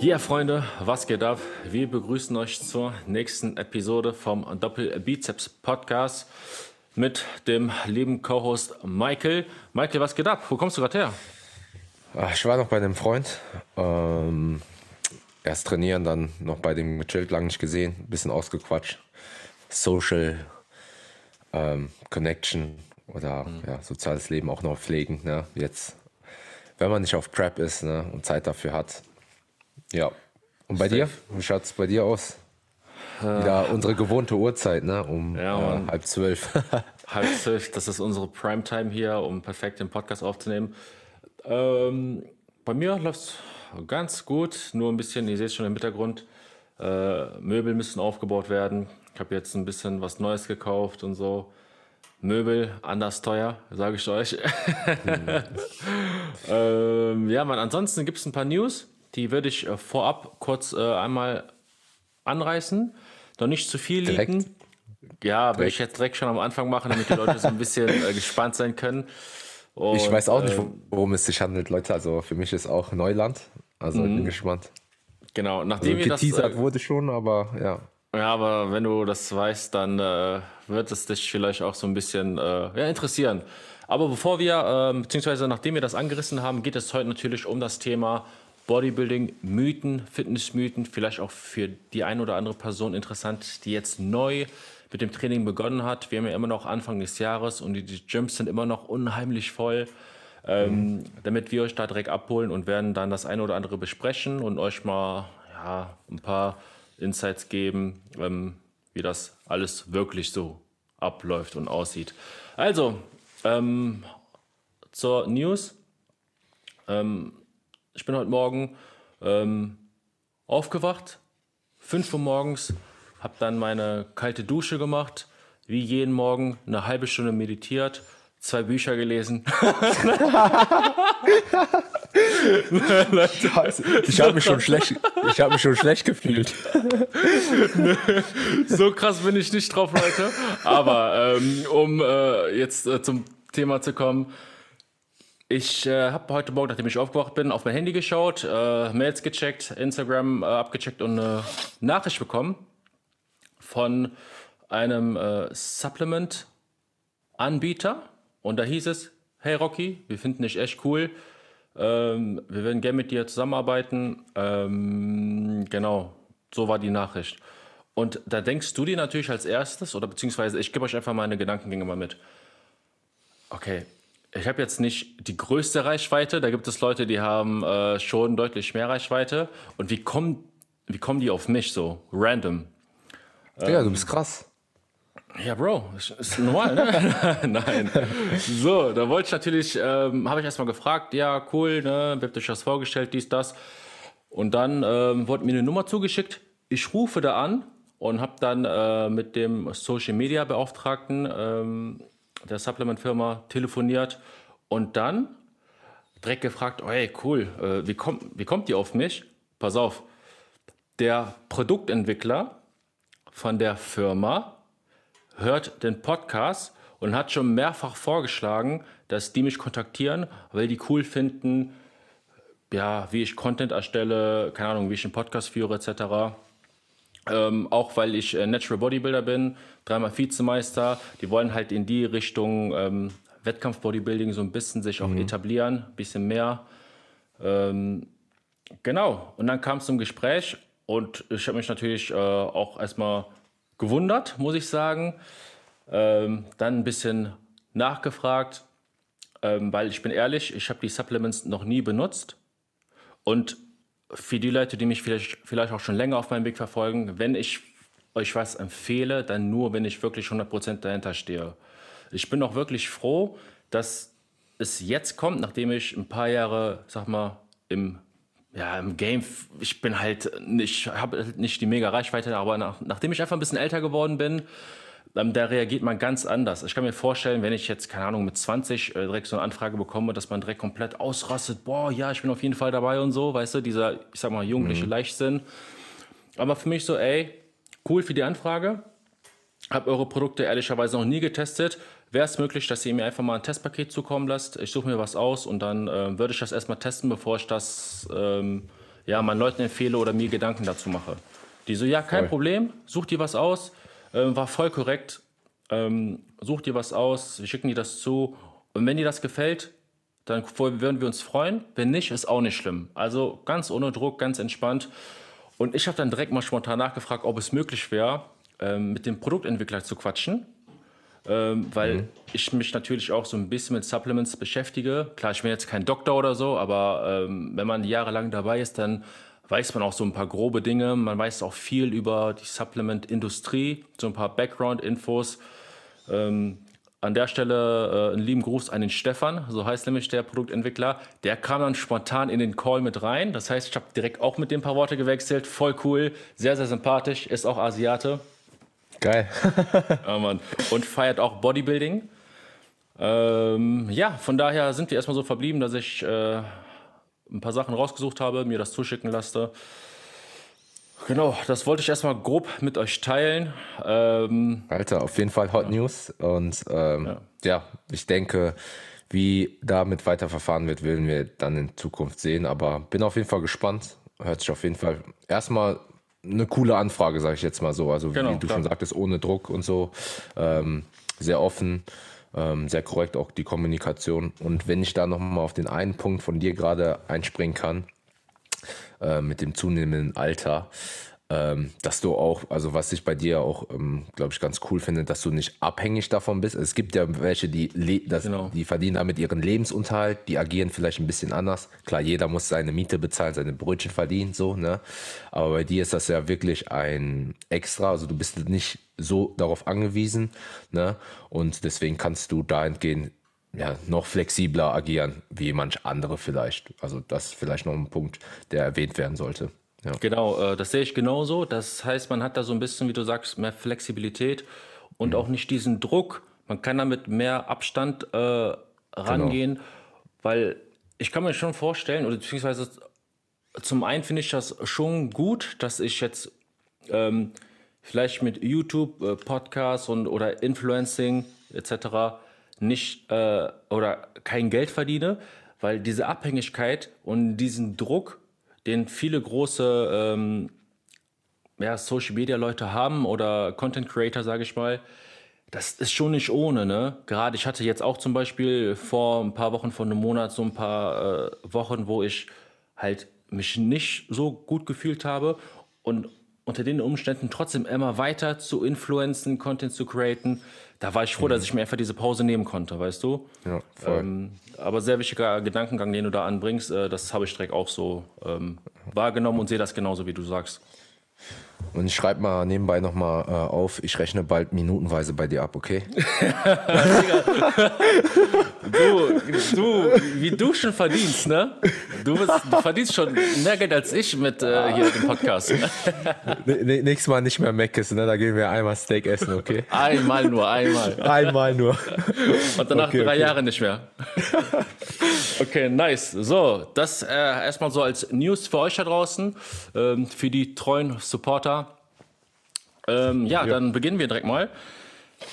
Ja, Freunde, was geht ab? Wir begrüßen euch zur nächsten Episode vom Doppel Bizeps Podcast mit dem lieben Co-Host Michael. Michael, was geht ab? Wo kommst du gerade her? Ach, Ich war noch bei einem Freund. Ähm, erst trainieren, dann noch bei dem gechillt, lange nicht gesehen, ein bisschen ausgequatscht. Social ähm, Connection oder ja, soziales Leben auch noch pflegen. Ne? Jetzt, wenn man nicht auf Prep ist ne? und Zeit dafür hat. Ja. Und bei dir? Wie schaut es bei dir aus? Wieder unsere gewohnte Uhrzeit, ne? Um Ja, äh, halb zwölf. Halb zwölf, das ist unsere Primetime hier, um perfekt den Podcast aufzunehmen. Ähm, bei mir läuft ganz gut, nur ein bisschen, ihr seht es schon im Hintergrund, äh, Möbel müssen aufgebaut werden. Ich habe jetzt ein bisschen was Neues gekauft und so. Möbel, anders teuer, sage ich euch. ähm, ja, man, ansonsten gibt es ein paar News, die würde ich äh, vorab kurz äh, einmal anreißen. Noch nicht zu viel Direkt? leaken. Ja, will ich jetzt direkt schon am Anfang machen, damit die Leute so ein bisschen äh, gespannt sein können. Und, Ich weiß auch nicht, ähm, worum es sich handelt, Leute. Also für mich ist auch Neuland. Also ich bin gespannt. Genau, Also nachdem wir das. Äh, wurde schon, aber ja. ja, aber wenn du das weißt, dann äh, wird es dich vielleicht auch so ein bisschen äh, ja, interessieren. Aber bevor wir, ähm, beziehungsweise nachdem wir das angerissen haben, geht es heute natürlich um das Thema Bodybuilding, Mythen, Fitnessmythen, vielleicht auch für die eine oder andere Person interessant, die jetzt neu mit dem Training begonnen hat. Wir haben ja immer noch Anfang des Jahres und die, die Gyms sind immer noch unheimlich voll. Ähm, damit wir euch da direkt abholen und werden dann das eine oder andere besprechen und euch mal ja, ein paar Insights geben, ähm, wie das alles wirklich so abläuft und aussieht. Also, ähm, zur News. Ähm, ich bin heute Morgen ähm, aufgewacht, 5 Uhr morgens, habe dann meine kalte Dusche gemacht, wie jeden Morgen eine halbe Stunde meditiert, zwei Bücher gelesen. Ich habe mich schon schlecht, ich habe mich schon schlecht gefühlt. so krass bin ich nicht drauf, Leute. Aber ähm, um äh, jetzt äh, zum Thema zu kommen. Ich äh, habe heute Morgen, nachdem ich aufgewacht bin, auf mein Handy geschaut, äh, Mails gecheckt, Instagram äh, abgecheckt und eine Nachricht bekommen von einem äh, Supplement-Anbieter. Und da hieß es, hey Rocky, wir finden dich echt cool. Ähm, wir würden gerne mit dir zusammenarbeiten. Ähm, genau, so war die Nachricht. Und da denkst du dir natürlich als erstes, oder beziehungsweise ich gebe euch einfach meine Gedankengänge mal mit. Okay, ich habe jetzt nicht die größte Reichweite, da gibt es Leute, die haben äh, schon deutlich mehr Reichweite. Und wie kommen, wie kommen die auf mich so, random? Ja, du bist krass. Ja, Bro, ist, ist normal, ne? Nein. So, da wollte ich natürlich, ähm, habe ich erstmal gefragt, ja, cool, ne, wie habt ihr euch das vorgestellt, dies, das. Und dann ähm, wurde mir eine Nummer zugeschickt. Ich rufe da an und habe dann äh, mit dem Social Media Beauftragten ähm, der Supplement-Firma telefoniert und dann direkt gefragt, oh, hey, cool, äh, wie, kommt, wie kommt ihr auf mich? Pass auf, der Produktentwickler von der Firma hört den Podcast und hat schon mehrfach vorgeschlagen, dass die mich kontaktieren, weil die cool finden, ja, wie ich Content erstelle, keine Ahnung, wie ich einen Podcast führe, etc. Ähm, auch weil ich äh, Natural Bodybuilder bin, dreimal Vizemeister. Die wollen halt in die Richtung ähm, Wettkampf-Bodybuilding so ein bisschen sich auch etablieren, ein bisschen mehr. Ähm, genau, und dann kam es zum Gespräch und ich habe mich natürlich äh, auch erstmal gewundert, muss ich sagen. Ähm, dann ein bisschen nachgefragt, ähm, weil ich bin ehrlich, ich habe die Supplements noch nie benutzt. Und für die Leute, die mich vielleicht, vielleicht auch schon länger auf meinem Weg verfolgen, wenn ich euch was empfehle, dann nur, wenn ich wirklich 100% dahinter stehe. Ich bin auch wirklich froh, dass es jetzt kommt, nachdem ich ein paar Jahre, sag mal, im, ja, im Game, ich bin halt nicht, habe nicht die mega Reichweite, aber nach, nachdem ich einfach ein bisschen älter geworden bin, ähm, da reagiert man ganz anders. Ich kann mir vorstellen, wenn ich jetzt, keine Ahnung, mit 20 äh, direkt so eine Anfrage bekomme, dass man direkt komplett ausrastet, boah, ja, ich bin auf jeden Fall dabei und so, weißt du, dieser, ich sag mal, jugendliche Leichtsinn. Aber für mich so, ey, cool für die Anfrage. Hab eure Produkte ehrlicherweise noch nie getestet. Wäre es möglich, dass ihr mir einfach mal ein Testpaket zukommen lasst? Ich suche mir was aus und dann äh, würde ich das erstmal testen, bevor ich das ähm, ja, meinen Leuten empfehle oder mir Gedanken dazu mache. Die so, ja, kein Voll. Problem, such dir was aus, ähm, war voll korrekt, ähm, such dir was aus, wir schicken dir das zu und wenn dir das gefällt, dann würden wir uns freuen. Wenn nicht, ist auch nicht schlimm. Also ganz ohne Druck, ganz entspannt. Und ich habe dann direkt mal spontan nachgefragt, ob es möglich wäre, ähm, mit dem Produktentwickler zu quatschen. Ähm, weil ich mich natürlich auch so ein bisschen mit Supplements beschäftige. Klar, ich bin jetzt kein Doktor oder so, aber ähm, wenn man jahrelang dabei ist, dann weiß man auch so ein paar grobe Dinge. Man weiß auch viel über die Supplement-Industrie, so ein paar Background-Infos. Ähm, an der Stelle äh, einen lieben Gruß an den Stefan, so heißt nämlich der Produktentwickler. Der kam dann spontan in den Call mit rein. Das heißt, ich habe direkt auch mit dem ein paar Worte gewechselt. Voll cool, sehr, sehr sympathisch, ist auch Asiate. Geil. Ja, Mann. Und feiert auch Bodybuilding. Ähm, ja, von daher sind wir erstmal so verblieben, dass ich äh, ein paar Sachen rausgesucht habe, mir das zuschicken lasse. Genau, das wollte ich erstmal grob mit euch teilen. Ähm, Alter, auf jeden Fall Hot News. Und ähm, ja. ich denke, wie damit weiterverfahren wird, werden wir dann in Zukunft sehen. Aber bin auf jeden Fall gespannt. Hört sich auf jeden Fall erstmal eine coole Anfrage, sage ich jetzt mal so. Also Genau, wie du klar. schon sagtest, ohne Druck und so. Ähm, sehr offen, ähm, sehr korrekt auch die Kommunikation. Und wenn ich da nochmal auf den einen Punkt von dir gerade einspringen kann, äh, mit dem zunehmenden Alter, ähm, dass du auch, also was ich bei dir auch, ähm, glaube ich, ganz cool finde, dass du nicht abhängig davon bist. Es gibt ja welche, die, das, Genau. die verdienen damit ihren Lebensunterhalt, die agieren vielleicht ein bisschen anders. Klar, jeder muss seine Miete bezahlen, seine Brötchen verdienen, so, ne? Aber bei dir ist das ja wirklich ein Extra, also du bist nicht so darauf angewiesen, ne? Und deswegen kannst du dahingehend ja, noch flexibler agieren, wie manch andere vielleicht. Also das ist vielleicht noch ein Punkt, der erwähnt werden sollte. Ja. Genau, äh, das sehe ich genauso. Das heißt, man hat da so ein bisschen, wie du sagst, mehr Flexibilität und auch nicht diesen Druck. Man kann damit mehr Abstand äh, rangehen, weil ich kann mir schon vorstellen, oder beziehungsweise zum einen finde ich das schon gut, dass ich jetzt ähm, vielleicht mit YouTube, äh, Podcasts und oder Influencing etc. nicht äh, oder kein Geld verdiene, weil diese Abhängigkeit und diesen Druck, den viele große ähm, ja, Social Media Leute haben oder Content Creator, sage ich mal, das ist schon nicht ohne, ne? Gerade ich hatte jetzt auch zum Beispiel vor ein paar Wochen, vor einem Monat, so ein paar äh, Wochen, wo ich halt mich nicht so gut gefühlt habe und unter den Umständen trotzdem immer weiter zu influenzen, Content zu createn. Da war ich froh, dass ich mir einfach diese Pause nehmen konnte, weißt du? Ja, voll. Ähm, aber sehr wichtiger Gedankengang, den du da anbringst, äh, das habe ich direkt auch so ähm, wahrgenommen und sehe das genauso, wie du sagst. Und ich schreibe mal nebenbei nochmal äh, auf, ich rechne bald minutenweise bei dir ab, okay? Du, du, wie du schon verdienst, ne? Du, bist, du verdienst schon mehr Geld als ich mit äh, hier dem Podcast. nächstes Mal nicht mehr Meckes, ne? Da gehen wir einmal Steak essen, okay? Einmal nur, einmal. Einmal nur. Und danach Okay, drei okay. Jahre nicht mehr. Okay, nice. So, das äh, erstmal so als News für euch da draußen, ähm, für die treuen Supporter. Ähm, ja, dann beginnen wir direkt mal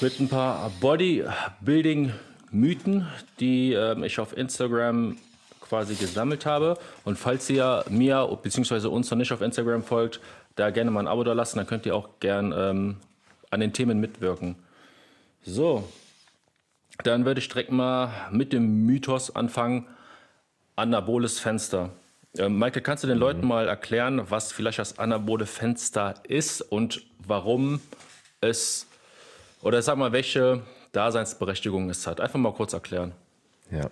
mit ein paar Bodybuilding-Mythen, die ähm, ich auf Instagram quasi gesammelt habe. Und falls ihr mir bzw. uns noch nicht auf Instagram folgt, da gerne mal ein Abo da lassen, dann könnt ihr auch gern ähm, an den Themen mitwirken. So, dann würde ich direkt mal mit dem Mythos anfangen. Anaboles Fenster. Ähm, Michael, kannst du den Leuten mal erklären, was vielleicht das anabole Fenster ist und warum es, oder sag mal, welche Daseinsberechtigung es hat? Einfach mal kurz erklären. Ja.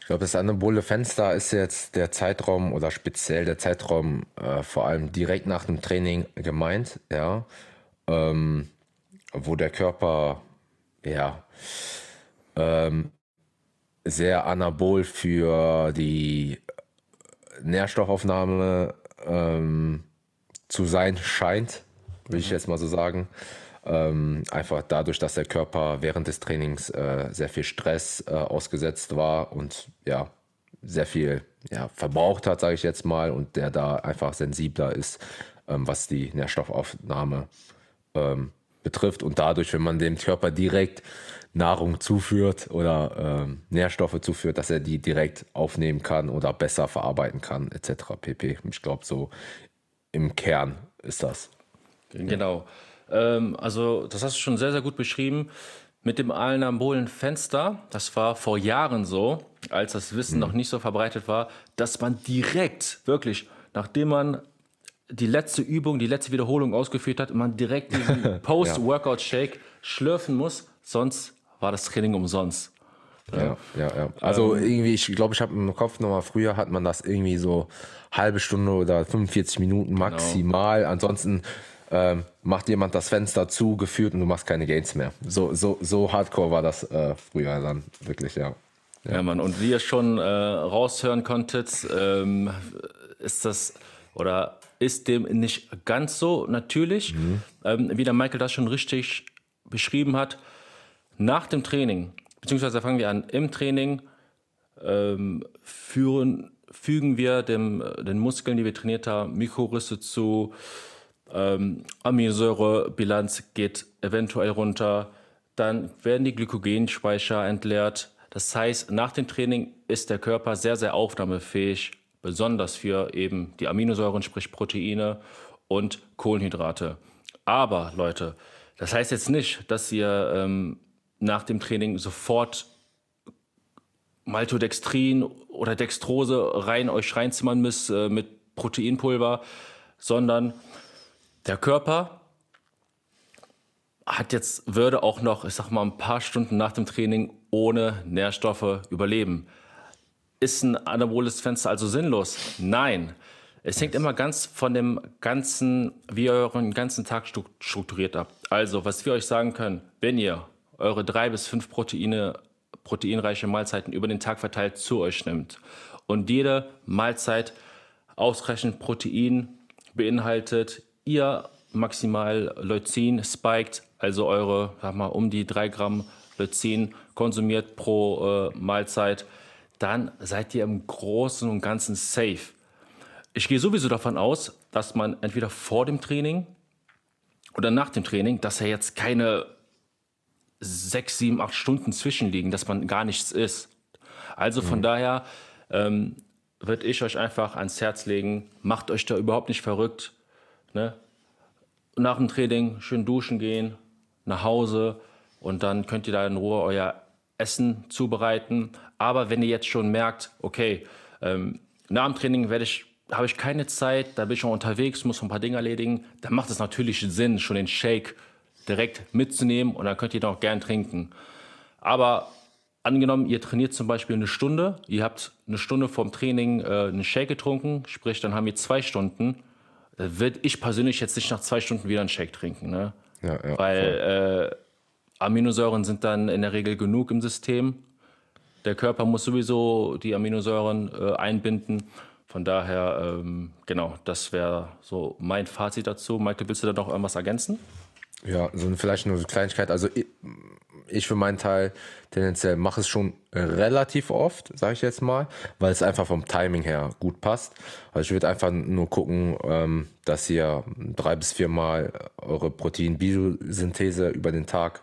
Ich glaube, das anabole Fenster ist jetzt der Zeitraum oder speziell der Zeitraum äh, vor allem direkt nach dem Training gemeint, ja, ähm, wo der Körper ja ähm, sehr anabol für die Nährstoffaufnahme ähm, zu sein scheint, will ich jetzt mal so sagen. Ähm, einfach dadurch, dass der Körper während des Trainings äh, sehr viel Stress äh, ausgesetzt war und ja, sehr viel ja, verbraucht hat, sage ich jetzt mal, und der da einfach sensibler ist, ähm, was die Nährstoffaufnahme ähm, betrifft. Und dadurch, wenn man dem Körper direkt Nahrung zuführt oder ähm, Nährstoffe zuführt, dass er die direkt aufnehmen kann oder besser verarbeiten kann, etc. pp. Ich glaube, so im Kern ist das. Genau. Ähm, also, das hast du schon sehr, sehr gut beschrieben. Mit dem anabolen Fenster, das war vor Jahren so, als das Wissen mhm. noch nicht so verbreitet war, dass man direkt, wirklich, nachdem man die letzte Übung, die letzte Wiederholung ausgeführt hat, man direkt diesen Post-Workout-Shake schlürfen muss, sonst war das Training umsonst. Ja, ja, ja. Also ähm, irgendwie, ich glaube, ich habe im Kopf nochmal, früher hat man das irgendwie so halbe Stunde oder 45 Minuten genau. maximal. Genau. Ansonsten ähm, macht jemand das Fenster zu, geführt und du machst keine Gains mehr. So, so, so hardcore war das äh, früher dann, wirklich, ja. Ja, ja Mann, und wie ihr schon äh, raushören konntet, ähm, ist das oder ist dem nicht ganz so natürlich, mhm. ähm, wie der Michael das schon richtig beschrieben hat. Nach dem Training, beziehungsweise fangen wir an, im Training ähm, führen, fügen wir dem, den Muskeln, die wir trainiert haben, Mikrorisse zu, ähm, Aminosäurebilanz geht eventuell runter, dann werden die Glykogenspeicher entleert. Das heißt, nach dem Training ist der Körper sehr, sehr aufnahmefähig besonders für eben die Aminosäuren, sprich Proteine und Kohlenhydrate. Aber Leute, das heißt jetzt nicht, dass ihr ähm, nach dem Training sofort Maltodextrin oder Dextrose rein euch reinzimmern müsst äh, mit Proteinpulver, sondern der Körper hat jetzt, würde auch noch, ich sag mal, ein paar Stunden nach dem Training ohne Nährstoffe überleben. Ist ein anaboles Fenster also sinnlos? Nein. Es hängt immer ganz von dem ganzen, wie ihr euren ganzen Tag strukturiert habt. Also, was wir euch sagen können, wenn ihr eure drei bis fünf Proteine, proteinreiche Mahlzeiten über den Tag verteilt zu euch nimmt und jede Mahlzeit ausreichend Protein beinhaltet, ihr maximal Leucin spiked, also eure, sag mal, um die drei Gramm Leucin konsumiert pro äh, Mahlzeit, dann seid ihr im Großen und Ganzen safe. Ich gehe sowieso davon aus, dass man entweder vor dem Training oder nach dem Training, dass ja jetzt keine sechs, sieben, acht Stunden zwischenliegen, dass man gar nichts ist. Also von mhm. daher ähm, würde ich euch einfach ans Herz legen, macht euch da überhaupt nicht verrückt. Ne? Nach dem Training schön duschen gehen, nach Hause und dann könnt ihr da in Ruhe euer Essen zubereiten. Aber wenn ihr jetzt schon merkt, okay, ähm, nach dem Training werde ich habe ich keine Zeit, da bin ich schon unterwegs, muss ein paar Dinge erledigen, dann macht es natürlich Sinn, schon den Shake direkt mitzunehmen und dann könnt ihr noch gern trinken. Aber angenommen, ihr trainiert zum Beispiel eine Stunde, ihr habt eine Stunde vorm Training äh, einen Shake getrunken, sprich, dann haben wir zwei Stunden, äh, würde ich persönlich jetzt nicht nach zwei Stunden wieder einen Shake trinken. Ne? Ja, ja, Weil äh, Aminosäuren sind dann in der Regel genug im System. Der Körper muss sowieso die Aminosäuren äh, einbinden. Von daher, ähm, genau, das wäre so mein Fazit dazu. Michael, willst du da noch irgendwas ergänzen? Ja, so vielleicht nur eine Kleinigkeit. Also ich, ich für meinen Teil tendenziell mache es schon relativ oft, sage ich jetzt mal, weil es einfach vom Timing her gut passt. Also ich würde einfach nur gucken, ähm, dass ihr drei bis viermal eure Protein-Biosynthese über den Tag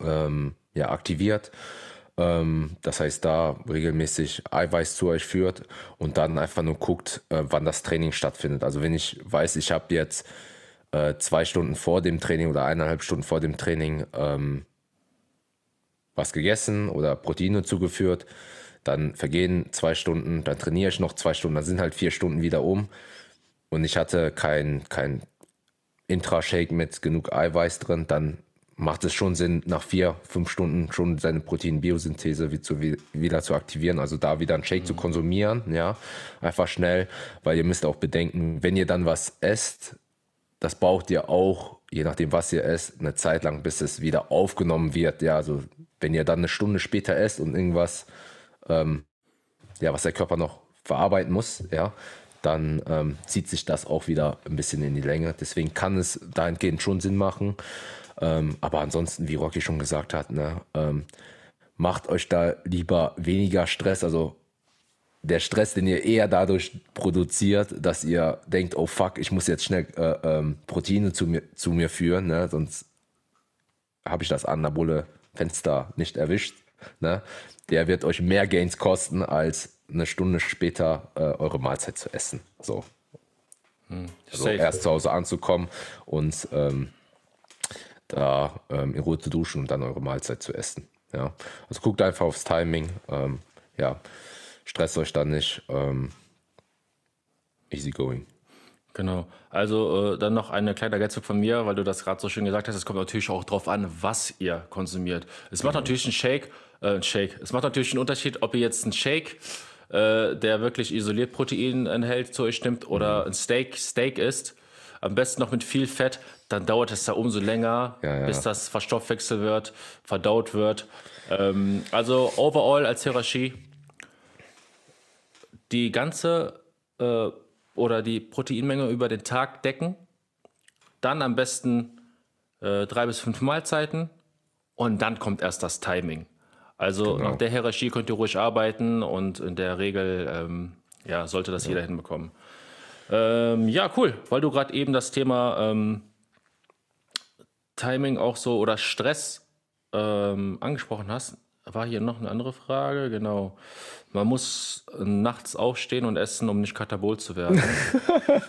ähm, ja, aktiviert. Ähm, das heißt, da regelmäßig Eiweiß zu euch führt und dann einfach nur guckt, äh, wann das Training stattfindet. Also wenn ich weiß, ich habe jetzt äh, zwei Stunden vor dem Training oder eineinhalb Stunden vor dem Training ähm, was gegessen oder Proteine zugeführt, dann vergehen zwei Stunden, dann trainiere ich noch zwei Stunden, dann sind halt vier Stunden wieder um. Und ich hatte kein, kein Intra-Shake mit genug Eiweiß drin, dann macht es schon Sinn, nach vier, fünf Stunden schon seine Proteinbiosynthese wieder zu aktivieren, also da wieder einen Shake mhm. zu konsumieren, ja, einfach schnell, weil ihr müsst auch bedenken, wenn ihr dann was esst, das braucht ihr auch, je nachdem was ihr esst, eine Zeit lang, bis es wieder aufgenommen wird, ja, also wenn ihr dann eine Stunde später esst und irgendwas, ähm, ja, was der Körper noch verarbeiten muss, ja, dann ähm, zieht sich das auch wieder ein bisschen in die Länge. Deswegen kann es dahingehend schon Sinn machen, ähm, aber ansonsten, wie Rocky schon gesagt hat, ne, ähm, macht euch da lieber weniger Stress. Also der Stress, den ihr eher dadurch produziert, dass ihr denkt, oh fuck, ich muss jetzt schnell äh, ähm, Proteine zu mir, zu mir führen, ne, sonst habe ich das anabole Fenster nicht erwischt, ne, der wird euch mehr Gains kosten, als eine Stunde später äh, eure Mahlzeit zu essen. So. Hm, also erst zu Hause anzukommen und ähm, da ähm, in Ruhe zu duschen und dann eure Mahlzeit zu essen. Ja. Also guckt einfach aufs Timing. Ähm, ja, stresst euch dann nicht. Ähm, easy going. Genau. Also äh, dann noch eine kleine Ergänzung von mir, weil du das gerade so schön gesagt hast. Es kommt natürlich auch darauf an, was ihr konsumiert. Es macht natürlich einen Shake, äh, einen Shake. Es macht natürlich einen Unterschied, ob ihr jetzt einen Shake, äh, der wirklich isoliert Protein enthält, zu euch nimmt oder mhm. ein Steak, Steak isst. Am besten noch mit viel Fett. Dann dauert es da umso länger, ja, ja. bis das verstoffwechselt wird, verdaut wird. Ähm, also overall als Hierarchie die ganze äh, oder die Proteinmenge über den Tag decken. Dann am besten äh, drei bis fünf Mahlzeiten und dann kommt erst das Timing. Also genau. nach der Hierarchie könnt ihr ruhig arbeiten und in der Regel ähm, ja, sollte das ja. jeder hinbekommen. Ähm, ja, cool, weil du gerade eben das Thema ähm, Timing auch so oder Stress ähm, angesprochen hast, war hier noch eine andere Frage, genau. Man muss nachts aufstehen und essen, um nicht katabol zu werden.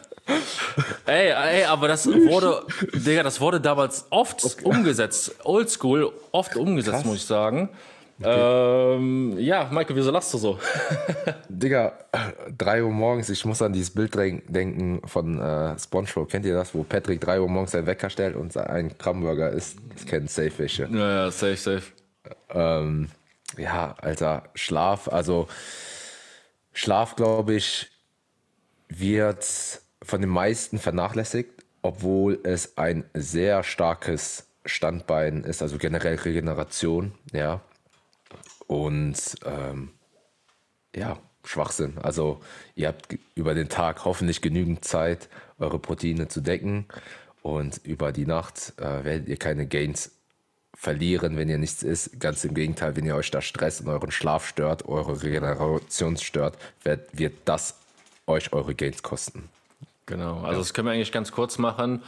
ey, ey, aber das wurde, Digga, das wurde damals oft okay. umgesetzt. Oldschool, oft umgesetzt, Krass. muss ich sagen. Okay. Ähm, ja, Michael, wieso lachst du so? Digga, 3 Uhr morgens, ich muss an dieses Bild denken von äh, SpongeBob. Kennt ihr das, wo Patrick 3 Uhr morgens seinen Wecker stellt und ein Kramburger isst? Das kennen safe welche. Ja, ja, safe, safe. Ähm, ja, Alter, Schlaf, also Schlaf, glaube ich, wird von den meisten vernachlässigt, obwohl es ein sehr starkes Standbein ist, also generell Regeneration, ja. Und ähm, ja, Schwachsinn. Also ihr habt über den Tag hoffentlich genügend Zeit, eure Proteine zu decken und über die Nacht äh, werdet ihr keine Gains verlieren, wenn ihr nichts isst. Ganz im Gegenteil, wenn ihr euch da Stress und euren Schlaf stört, eure Regeneration stört, wird, wird das euch eure Gains kosten. Genau, also das können wir eigentlich ganz kurz machen.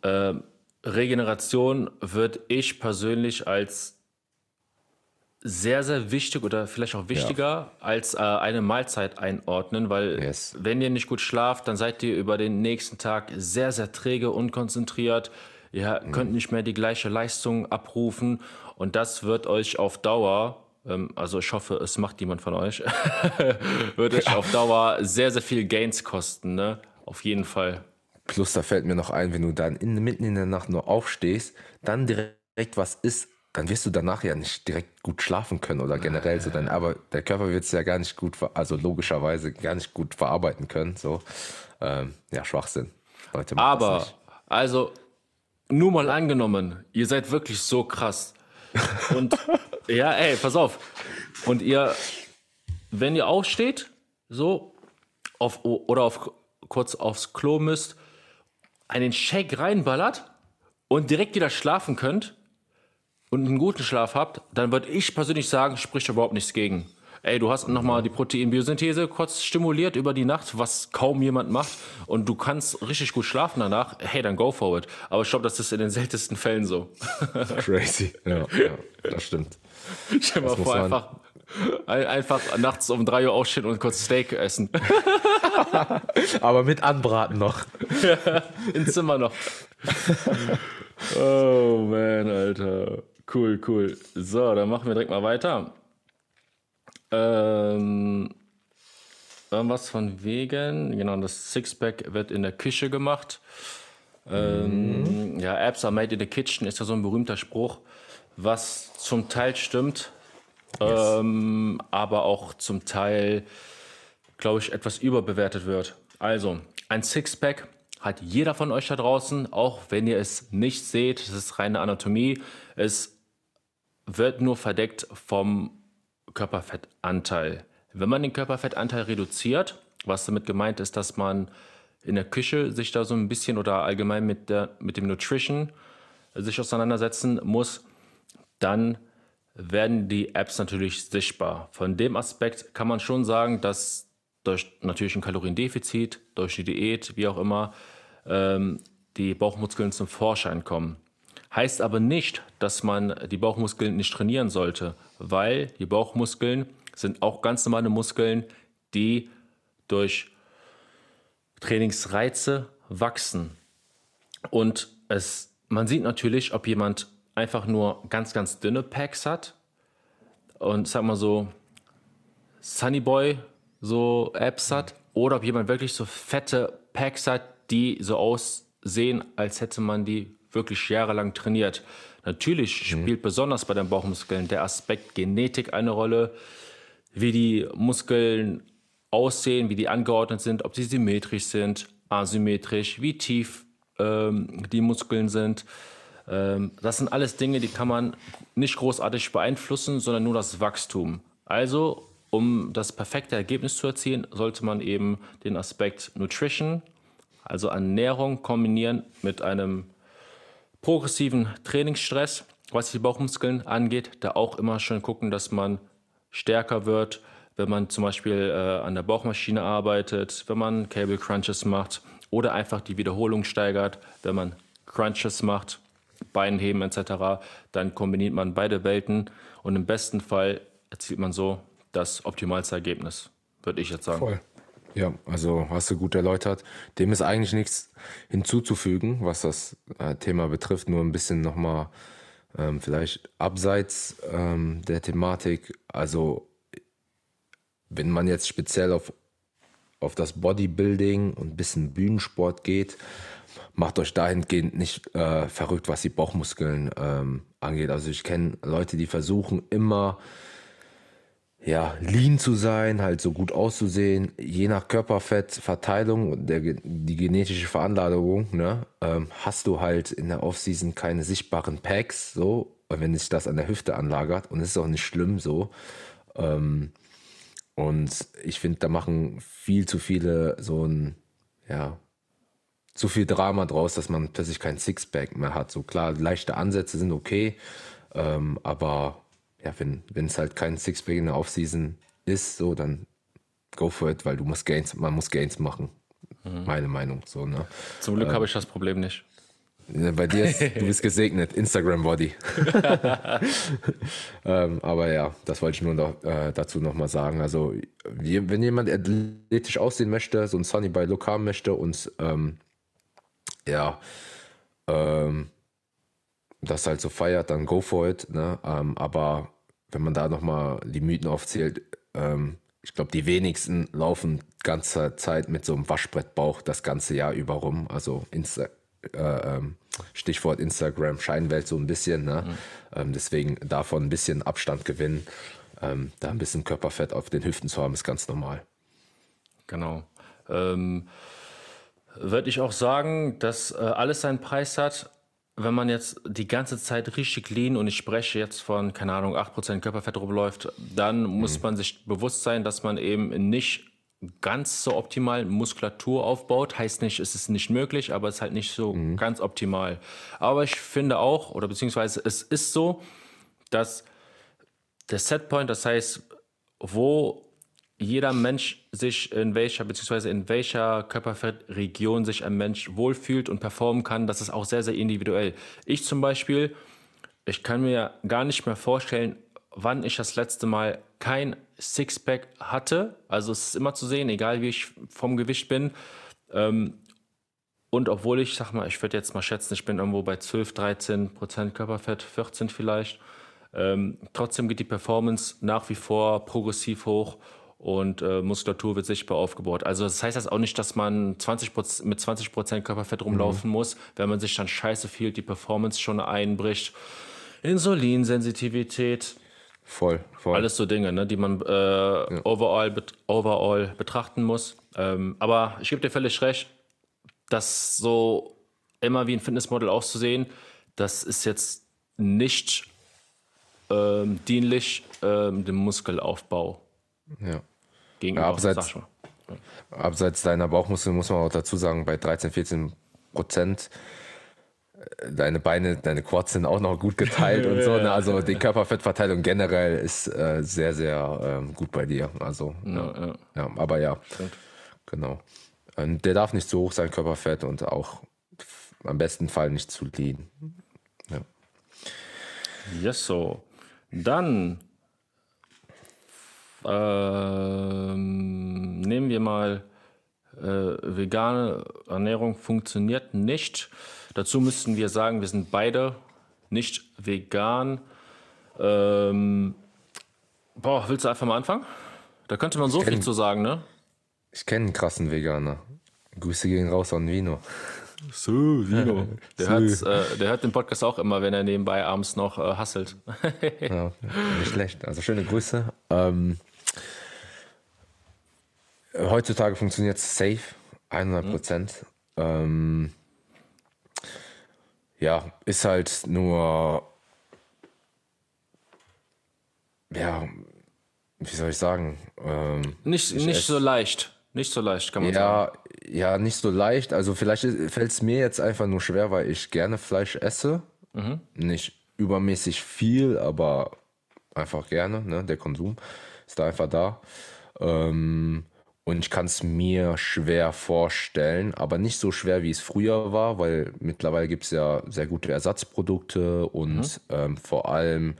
Äh, Regeneration würde ich persönlich als sehr, sehr wichtig oder vielleicht auch wichtiger ja. als äh, eine Mahlzeit einordnen, weil yes. wenn ihr nicht gut schlaft, dann seid ihr über den nächsten Tag sehr, sehr träge, unkonzentriert. Ihr könnt nicht mehr die gleiche Leistung abrufen und das wird euch auf Dauer, ähm, also ich hoffe, es macht jemand von euch, wird euch auf Dauer sehr, sehr viel Gains kosten, ne? Auf jeden Fall. Plus, da fällt mir noch ein, wenn du dann in, mitten in der Nacht nur aufstehst, dann direkt was isst, dann wirst du danach ja nicht direkt gut schlafen können oder generell so. Dann, aber der Körper wird es ja gar nicht gut, also logischerweise gar nicht gut verarbeiten können. So, ähm, ja, Schwachsinn. Leute, aber, also nur mal angenommen, ihr seid wirklich so krass. Und ja, ey, pass auf. Und ihr, wenn ihr aufsteht, so, auf, oder auf, kurz aufs Klo müsst, einen Shake reinballert und direkt wieder schlafen könnt und einen guten Schlaf habt, dann würde ich persönlich sagen, spricht überhaupt nichts gegen ey, du hast nochmal die Proteinbiosynthese kurz stimuliert über die Nacht, was kaum jemand macht und du kannst richtig gut schlafen danach, hey, dann go for it. Aber ich glaube, das ist in den seltensten Fällen so. Crazy, ja, ja das stimmt. Stell dir mal vor, einfach, einfach nachts um drei Uhr aufstehen und kurz Steak essen. Aber mit Anbraten noch. Ja, Im Zimmer noch. Oh man, Alter. Cool, cool. So, dann machen wir direkt mal weiter. Ähm, irgendwas von wegen, genau, das Sixpack wird in der Küche gemacht. Ähm, mhm. Ja, Apps are made in the kitchen ist ja so ein berühmter Spruch, was zum Teil stimmt, yes. ähm, aber auch zum Teil, glaube ich, etwas überbewertet wird. Also, ein Sixpack hat jeder von euch da draußen, auch wenn ihr es nicht seht, das ist reine Anatomie. Es wird nur verdeckt vom Körperfettanteil. Wenn man den Körperfettanteil reduziert, was damit gemeint ist, dass man in der Küche sich da so ein bisschen oder allgemein mit, der, mit dem Nutrition sich auseinandersetzen muss, dann werden die Apps natürlich sichtbar. Von dem Aspekt kann man schon sagen, dass durch natürlich ein Kaloriendefizit, durch die Diät, wie auch immer, ähm, die Bauchmuskeln zum Vorschein kommen. Heißt aber nicht, dass man die Bauchmuskeln nicht trainieren sollte, weil die Bauchmuskeln sind auch ganz normale Muskeln, die durch Trainingsreize wachsen. Und es, man sieht natürlich, ob jemand einfach nur ganz, ganz dünne Packs hat und sag mal so Sunnyboy so Apps hat oder ob jemand wirklich so fette Packs hat, die so aussehen, als hätte man die wirklich jahrelang trainiert. Natürlich mhm. spielt besonders bei den Bauchmuskeln der Aspekt Genetik eine Rolle, wie die Muskeln aussehen, wie die angeordnet sind, ob sie symmetrisch sind, asymmetrisch, wie tief ähm, die Muskeln sind. Ähm, das sind alles Dinge, die kann man nicht großartig beeinflussen, sondern nur das Wachstum. Also, um das perfekte Ergebnis zu erzielen, sollte man eben den Aspekt Nutrition, also Ernährung, kombinieren mit einem progressiven Trainingsstress, was die Bauchmuskeln angeht. Da auch immer schön gucken, dass man stärker wird, wenn man zum Beispiel äh, an der Bauchmaschine arbeitet, wenn man Cable Crunches macht oder einfach die Wiederholung steigert, wenn man Crunches macht, Beinheben etc., dann kombiniert man beide Welten und im besten Fall erzielt man so das optimalste Ergebnis, würde ich jetzt sagen. Voll. Ja, also hast du gut erläutert. Dem ist eigentlich nichts hinzuzufügen, was das äh, Thema betrifft, nur ein bisschen nochmal ähm, vielleicht abseits ähm, der Thematik. Also wenn man jetzt speziell auf, auf das Bodybuilding und ein bisschen Bühnensport geht, macht euch dahingehend nicht äh, verrückt, was die Bauchmuskeln ähm, angeht. Also ich kenne Leute, die versuchen immer ja, lean zu sein, halt so gut auszusehen, je nach Körperfettverteilung und die genetische Veranlagung, ne, ähm, hast du halt in der Offseason keine sichtbaren Packs, so, wenn sich das an der Hüfte anlagert und es ist auch nicht schlimm so. Ähm, und ich finde, da machen viel zu viele so ein, ja, zu viel Drama draus, dass man plötzlich kein Sixpack mehr hat. So klar, leichte Ansätze sind okay, ähm, aber ja, wenn es halt kein Sixpack in der Offseason ist, so dann go for it, weil du musst Gains, man muss Gains machen. Mhm. Meine Meinung. So, ne? Zum Glück ähm, habe ich das Problem nicht. Bei dir ist, du bist gesegnet, Instagram Body. ähm, aber ja, das wollte ich nur noch, äh, dazu nochmal sagen. Also, wenn jemand athletisch aussehen möchte, so ein Sunny by Look haben möchte und ähm, ja, ähm, das halt so feiert, dann go for it. Ne? Ähm, aber wenn man da nochmal die Mythen aufzählt, ähm, ich glaube, die wenigsten laufen ganze Zeit mit so einem Waschbrettbauch das ganze Jahr über rum. Also Insta äh, ähm, Stichwort Instagram Scheinwelt so ein bisschen. Ne? Mhm. Ähm, deswegen davon ein bisschen Abstand gewinnen. Ähm, da ein bisschen Körperfett auf den Hüften zu haben, ist ganz normal. Genau. Ähm, Würde ich auch sagen, dass äh, alles seinen Preis hat wenn man jetzt die ganze Zeit richtig lean und ich spreche jetzt von, keine Ahnung, 8% Körperfett rumläuft, dann muss mhm. man sich bewusst sein, dass man eben nicht ganz so optimal Muskulatur aufbaut. Heißt nicht, es ist nicht möglich, aber es ist halt nicht so mhm. ganz optimal. Aber ich finde auch, oder beziehungsweise es ist so, dass der Setpoint, das heißt, wo jeder Mensch sich in welcher, beziehungsweise in welcher Körperfettregion sich ein Mensch wohlfühlt und performen kann, das ist auch sehr, sehr individuell. Ich zum Beispiel, ich kann mir gar nicht mehr vorstellen, wann ich das letzte Mal kein Sixpack hatte. Also es ist immer zu sehen, egal wie ich vom Gewicht bin. Ähm, und obwohl ich, sag mal, ich würde jetzt mal schätzen, ich bin irgendwo bei 12, 13 Prozent Körperfett, 14 vielleicht. Ähm, trotzdem geht die Performance nach wie vor progressiv hoch und äh, Muskulatur wird sichtbar aufgebaut. Also das heißt das auch nicht, dass man 20 mit 20 Prozent Körperfett rumlaufen mhm. muss, wenn man sich dann scheiße fühlt, die Performance schon einbricht. Insulinsensitivität. Voll, voll. Alles so Dinge, ne, die man äh, ja. overall, bet overall betrachten muss. Ähm, aber ich gebe dir völlig recht, das so immer wie ein Fitnessmodel auszusehen, das ist jetzt nicht ähm, dienlich ähm, dem Muskelaufbau. Ja. Gegenüber, abseits, ja. abseits deiner Bauchmuskeln muss man auch dazu sagen, bei 13, 14 Prozent äh, deine Beine, deine Quads sind auch noch gut geteilt und so. Ne? Also die Körperfettverteilung generell ist äh, sehr, sehr ähm, gut bei dir. Also, ja, ja. ja aber ja, Stimmt. genau. Und der darf nicht zu hoch sein, Körperfett, und auch am besten Fall nicht zu lean. Ja. Yes, so. Dann ähm, nehmen wir mal äh, vegane Ernährung funktioniert nicht. Dazu müssten wir sagen, wir sind beide nicht vegan. Ähm, boah, willst du einfach mal anfangen? Da könnte man so viel zu sagen, ne? Ich kenne einen krassen Veganer. Grüße gehen raus an Vino. So, Vino. Der, So. äh, der hört den Podcast auch immer, wenn er nebenbei abends noch äh, hasselt. Ja, nicht schlecht. Also schöne Grüße. Ähm, heutzutage funktioniert es safe, 100 Prozent. Ähm, ja, ist halt nur, ja, wie soll ich sagen? Ähm, Nicht, Ich nicht so leicht. Nicht so leicht, kann man sagen. ja, ja, nicht so leicht. Also vielleicht fällt es mir jetzt einfach nur schwer, weil ich gerne Fleisch esse. Nicht übermäßig viel, aber einfach gerne. Ne? Der Konsum ist da einfach da. Ähm, und ich kann es mir schwer vorstellen, aber nicht so schwer, wie es früher war, weil mittlerweile gibt es ja sehr gute Ersatzprodukte und ähm, vor allem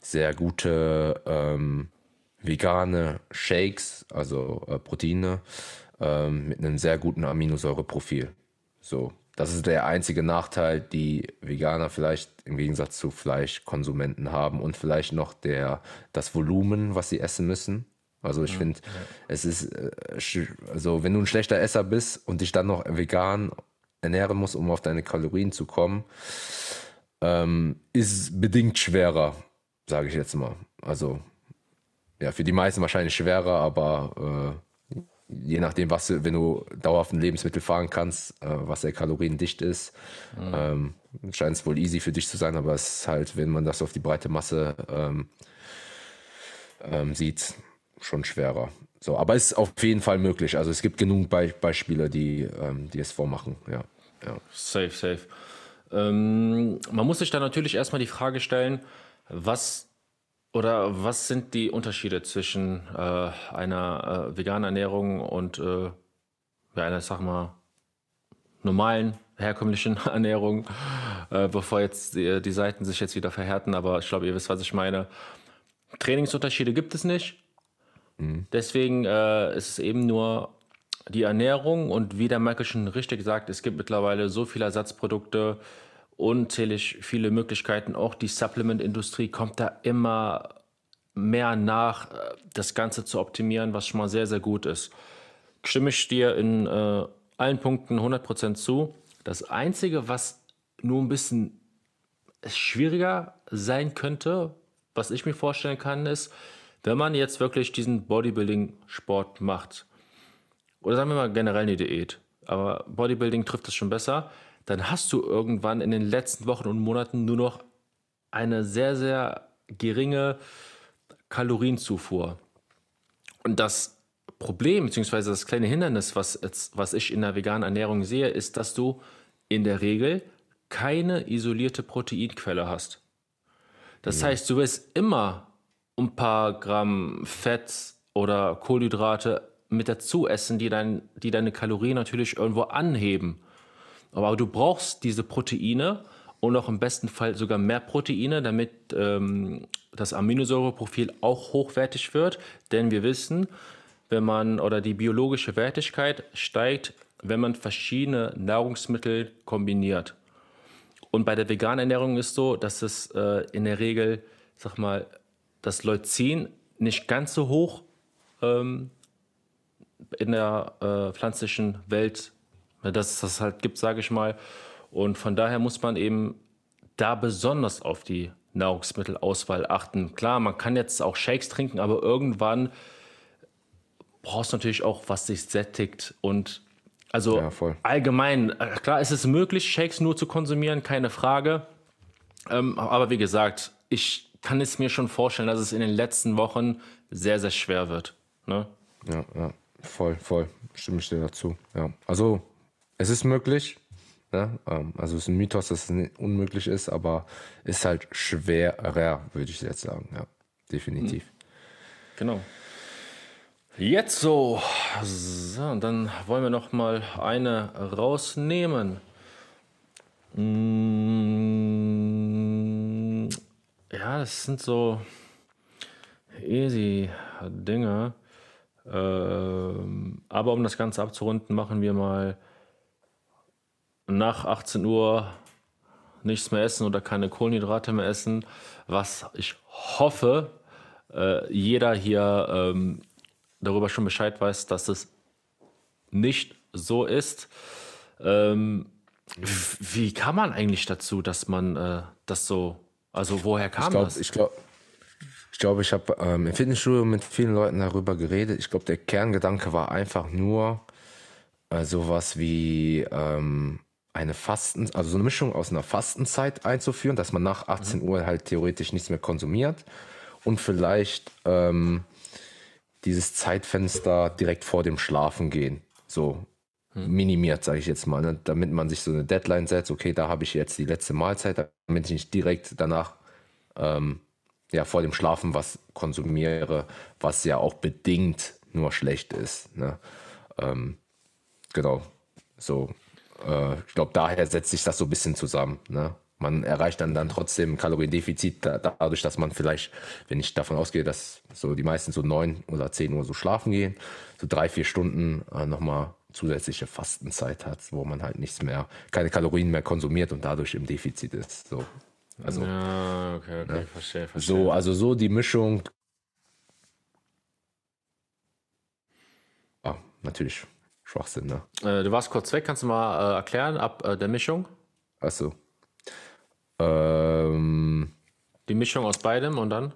sehr gute ähm, vegane Shakes, also äh, Proteine, ähm, mit einem sehr guten Aminosäureprofil. So, das ist der einzige Nachteil, die Veganer vielleicht im Gegensatz zu Fleischkonsumenten haben und vielleicht noch der, das Volumen, was sie essen müssen. Also ich finde, es ist, äh, also wenn du ein schlechter Esser bist und dich dann noch vegan ernähren musst, um auf deine Kalorien zu kommen, ähm, ist bedingt schwerer, sage ich jetzt mal. Also ja, für die meisten wahrscheinlich schwerer, aber äh, je nachdem, was du, wenn du dauerhaft ein Lebensmittel fahren kannst, äh, was sehr kaloriendicht ist, ähm, scheint es wohl easy für dich zu sein, aber es ist halt, wenn man das auf die breite Masse ähm, ähm, sieht, schon schwerer. So, aber es ist auf jeden Fall möglich. Also es gibt genug Be Beispiele, die, ähm, die es vormachen. Ja, ja. Safe, safe. Ähm, man muss sich da natürlich erstmal die Frage stellen, was oder was sind die Unterschiede zwischen äh, einer äh, veganen Ernährung und äh, einer, sag mal, normalen, herkömmlichen Ernährung, äh, bevor jetzt die, die Seiten sich jetzt wieder verhärten, aber ich glaube, ihr wisst, was ich meine. Trainingsunterschiede gibt es nicht. Deswegen äh, ist es eben nur die Ernährung und wie der Michael schon richtig sagt, es gibt mittlerweile so viele Ersatzprodukte, unzählig viele Möglichkeiten. Auch die Supplement-Industrie kommt da immer mehr nach, äh, das Ganze zu optimieren, was schon mal sehr, sehr gut ist. Stimme ich dir in äh, allen Punkten 100% zu. Das Einzige, was nur ein bisschen schwieriger sein könnte, was ich mir vorstellen kann, ist, wenn man jetzt wirklich diesen Bodybuilding-Sport macht, oder sagen wir mal generell eine Diät, aber Bodybuilding trifft es schon besser, dann hast du irgendwann in den letzten Wochen und Monaten nur noch eine sehr, sehr geringe Kalorienzufuhr. Und das Problem, beziehungsweise das kleine Hindernis, was, jetzt, was ich in der veganen Ernährung sehe, ist, dass du in der Regel keine isolierte Proteinquelle hast. Das heißt, du wirst immer ein paar Gramm Fett oder Kohlenhydrate mit dazu essen, die, dein, die deine Kalorien natürlich irgendwo anheben. Aber du brauchst diese Proteine und auch im besten Fall sogar mehr Proteine, damit ähm, das Aminosäureprofil auch hochwertig wird. Denn wir wissen, wenn man oder die biologische Wertigkeit steigt, wenn man verschiedene Nahrungsmittel kombiniert. Und bei der veganen Ernährung ist so, dass es äh, in der Regel, sag mal, das Leucin nicht ganz so hoch ähm, in der äh, pflanzlichen Welt, dass es das halt gibt, sage ich mal. Und von daher muss man eben da besonders auf die Nahrungsmittelauswahl achten. Klar, man kann jetzt auch Shakes trinken, aber irgendwann brauchst du natürlich auch, was sich sättigt. Und also Ja, allgemein, äh, klar ist es möglich, Shakes nur zu konsumieren, keine Frage. Ähm, aber wie gesagt, ich kann es mir schon vorstellen, dass es in den letzten Wochen sehr, sehr schwer wird. Ne? Ja, ja, voll, voll. Stimme ich dir dazu. Ja. Also, es ist möglich. Ne? Ähm, Also, es ist ein Mythos, dass es nicht unmöglich ist, aber ist halt schwerer, würde ich jetzt sagen. Ja, definitiv. Genau. Jetzt so. So, und dann wollen wir noch mal eine rausnehmen. Mm, ja, das sind so easy Dinge. Ähm, aber um das Ganze abzurunden, machen wir mal nach 18 Uhr nichts mehr essen oder keine Kohlenhydrate mehr essen, was ich hoffe, äh, jeder hier ähm, darüber schon Bescheid weiß, dass es nicht so ist. Ähm, wie kam man eigentlich dazu, dass man äh, das so, also woher kam ich glaub, das? Ich glaube, ich, glaub, ich habe ähm, im Fitnessstudio mit vielen Leuten darüber geredet. Ich glaube, der Kerngedanke war einfach nur äh, sowas wie ähm, eine Fasten, also so eine Mischung aus einer Fastenzeit einzuführen, dass man nach 18 mhm. Uhr halt theoretisch nichts mehr konsumiert und vielleicht ähm, dieses Zeitfenster direkt vor dem Schlafen gehen so. Minimiert, sage ich jetzt mal, ne? damit man sich so eine Deadline setzt, okay, da habe ich jetzt die letzte Mahlzeit, damit ich nicht direkt danach ähm, ja, vor dem Schlafen was konsumiere, was ja auch bedingt nur schlecht ist. Ne? Ähm, genau, so äh, ich glaube, daher setzt sich das so ein bisschen zusammen. Ne? Man erreicht dann, dann trotzdem Kaloriendefizit dadurch, dass man vielleicht, wenn ich davon ausgehe, dass so die meisten so neun oder zehn Uhr so schlafen gehen, so drei, vier Stunden äh, nochmal zusätzliche Fastenzeit hat, wo man halt nichts mehr, keine Kalorien mehr konsumiert und dadurch im Defizit ist. So. Also, ja, okay, okay, ne? verstehe, verstehe. So, also so die Mischung. Ah, natürlich Schwachsinn, ne? Äh, du warst kurz weg, kannst du mal äh, erklären, ab äh, der Mischung? Achso. Ähm, die Mischung aus beidem und dann?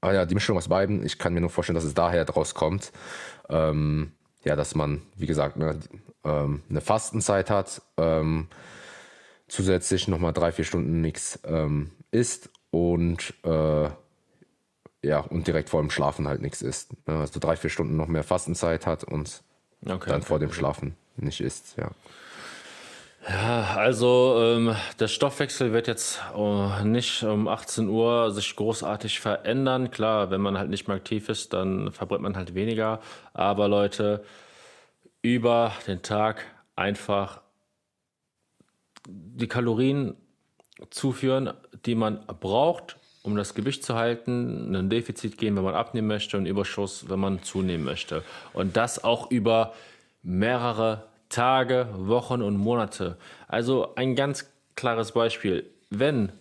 Ah ja, die Mischung aus beiden. Ich kann mir nur vorstellen, dass es daher draus kommt. Ähm, ja, dass man, wie gesagt, ne, ähm, eine Fastenzeit hat, ähm, zusätzlich nochmal drei, vier Stunden nichts ähm, isst und äh, ja, und direkt vor dem Schlafen halt nichts isst. Ne? Also drei, vier Stunden noch mehr Fastenzeit hat und okay, dann okay, vor dem. Schlafen nicht isst, ja. Ja, also ähm, der Stoffwechsel wird jetzt äh, nicht um 18 Uhr sich großartig verändern. Klar, wenn man halt nicht mehr aktiv ist, dann verbrennt man halt weniger. Aber Leute, über den Tag einfach die Kalorien zuführen, die man braucht, um das Gewicht zu halten, ein Defizit gehen, wenn man abnehmen möchte und Überschuss, wenn man zunehmen möchte. Und das auch über mehrere Tage, Wochen und Monate. Also ein ganz klares Beispiel. Wenn,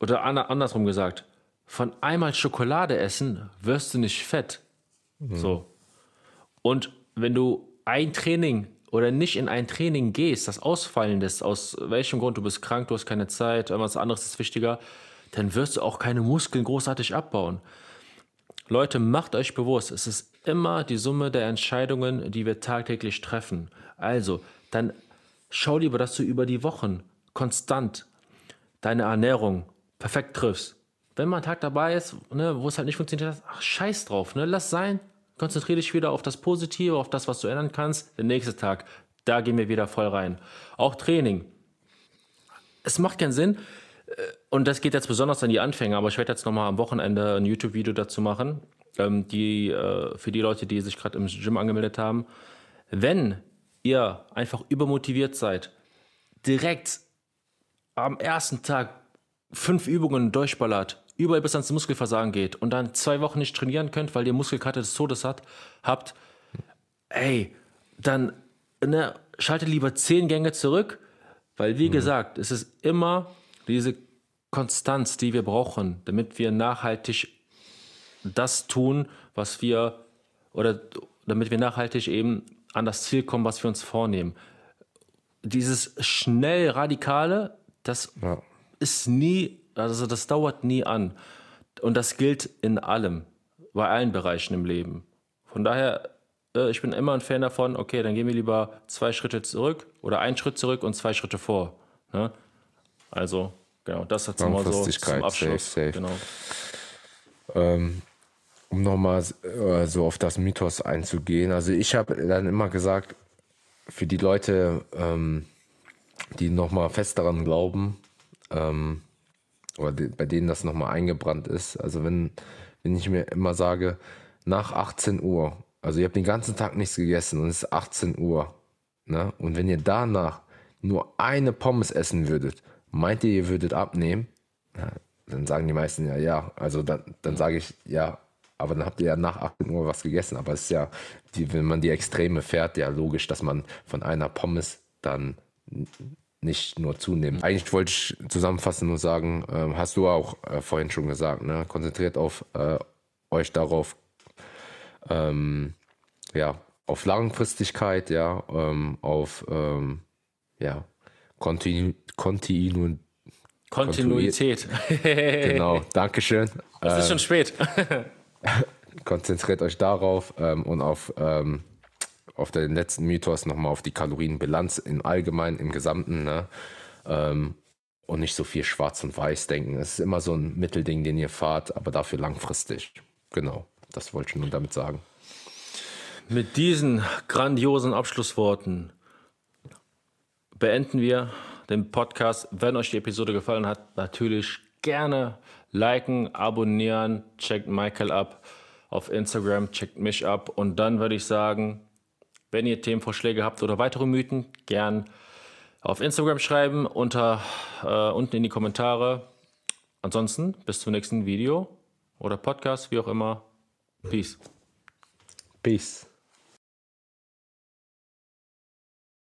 oder andersrum gesagt, von einmal Schokolade essen, wirst du nicht fett. Mhm. So. Und wenn du ein Training oder nicht in ein Training gehst, das ausfallen lässt, aus welchem Grund du bist krank, du hast keine Zeit, irgendwas anderes ist wichtiger, dann wirst du auch keine Muskeln großartig abbauen. Leute, macht euch bewusst, es ist immer die Summe der Entscheidungen, die wir tagtäglich treffen. Also, dann schau lieber, dass du über die Wochen konstant deine Ernährung perfekt triffst. Wenn mal ein Tag dabei ist, ne, wo es halt nicht funktioniert, ach, scheiß drauf, ne, lass sein. Konzentriere dich wieder auf das Positive, auf das, was du ändern kannst. Der nächste Tag, da gehen wir wieder voll rein. Auch Training. Es macht keinen Sinn, äh, und das geht jetzt besonders an die Anfänger, aber ich werde jetzt nochmal am Wochenende ein YouTube-Video dazu machen, ähm, die, äh, für die Leute, die sich gerade im Gym angemeldet haben. Wenn ihr einfach übermotiviert seid, direkt am ersten Tag fünf Übungen durchballert, überall bis ans Muskelversagen geht und dann zwei Wochen nicht trainieren könnt, weil ihr Muskelkarte des Todes hat, habt, ey, dann ne, schaltet lieber zehn Gänge zurück, weil wie mhm. gesagt, es ist immer diese Konstanz, die wir brauchen, damit wir nachhaltig das tun, was wir oder damit wir nachhaltig eben an das Ziel kommen, was wir uns vornehmen. Dieses schnell radikale, das ja. ist nie, also das dauert nie an. Und das gilt in allem, bei allen Bereichen im Leben. Von daher, äh, ich bin immer ein Fan davon, okay, dann gehen wir lieber zwei Schritte zurück oder einen Schritt zurück und zwei Schritte vor. Ne? Also, genau, das hat mal so zum Abschluss. Safe, safe. Genau. Ähm, um nochmal äh, so auf das Mythos einzugehen. Also ich habe dann immer gesagt, für die Leute, ähm, die nochmal fest daran glauben, ähm, oder die, bei denen das nochmal eingebrannt ist, also wenn, wenn ich mir immer sage, nach 18 Uhr, also ihr habt den ganzen Tag nichts gegessen und es ist 18 Uhr, ne? und wenn ihr danach nur eine Pommes essen würdet, meint ihr, ihr würdet abnehmen? dann sagen die meisten ja, ja. Also dann, dann sage ich, ja, aber dann habt ihr ja nach 18 Uhr was gegessen. Aber es ist ja, die, wenn man die Extreme fährt, ja logisch, dass man von einer Pommes dann nicht nur zunimmt. Eigentlich wollte ich zusammenfassend nur sagen, äh, hast du auch äh, vorhin schon gesagt, ne? konzentriert auf äh, euch darauf, ähm, ja, auf Langfristigkeit, ja, ähm, auf ähm, ja, Kontinu Kontinu Kontinuität. genau, Dankeschön. Es ist schon spät. konzentriert euch darauf ähm, und auf, ähm, auf den letzten Mythos nochmal auf die Kalorienbilanz im Allgemeinen, im Gesamten. Ne? Ähm, und nicht so viel schwarz und weiß denken. Es ist immer so ein Mittelding, den ihr fahrt, aber dafür langfristig. Genau, das wollte ich nur damit sagen. Mit diesen grandiosen Abschlussworten beenden wir den Podcast. Wenn euch die Episode gefallen hat, natürlich gerne liken, abonnieren, checkt Michael ab auf Instagram, checkt mich ab und dann würde ich sagen, wenn ihr Themenvorschläge habt oder weitere Mythen, gern auf Instagram schreiben, unter, äh, unten in die Kommentare. Ansonsten bis zum nächsten Video oder Podcast, wie auch immer. Peace. Peace.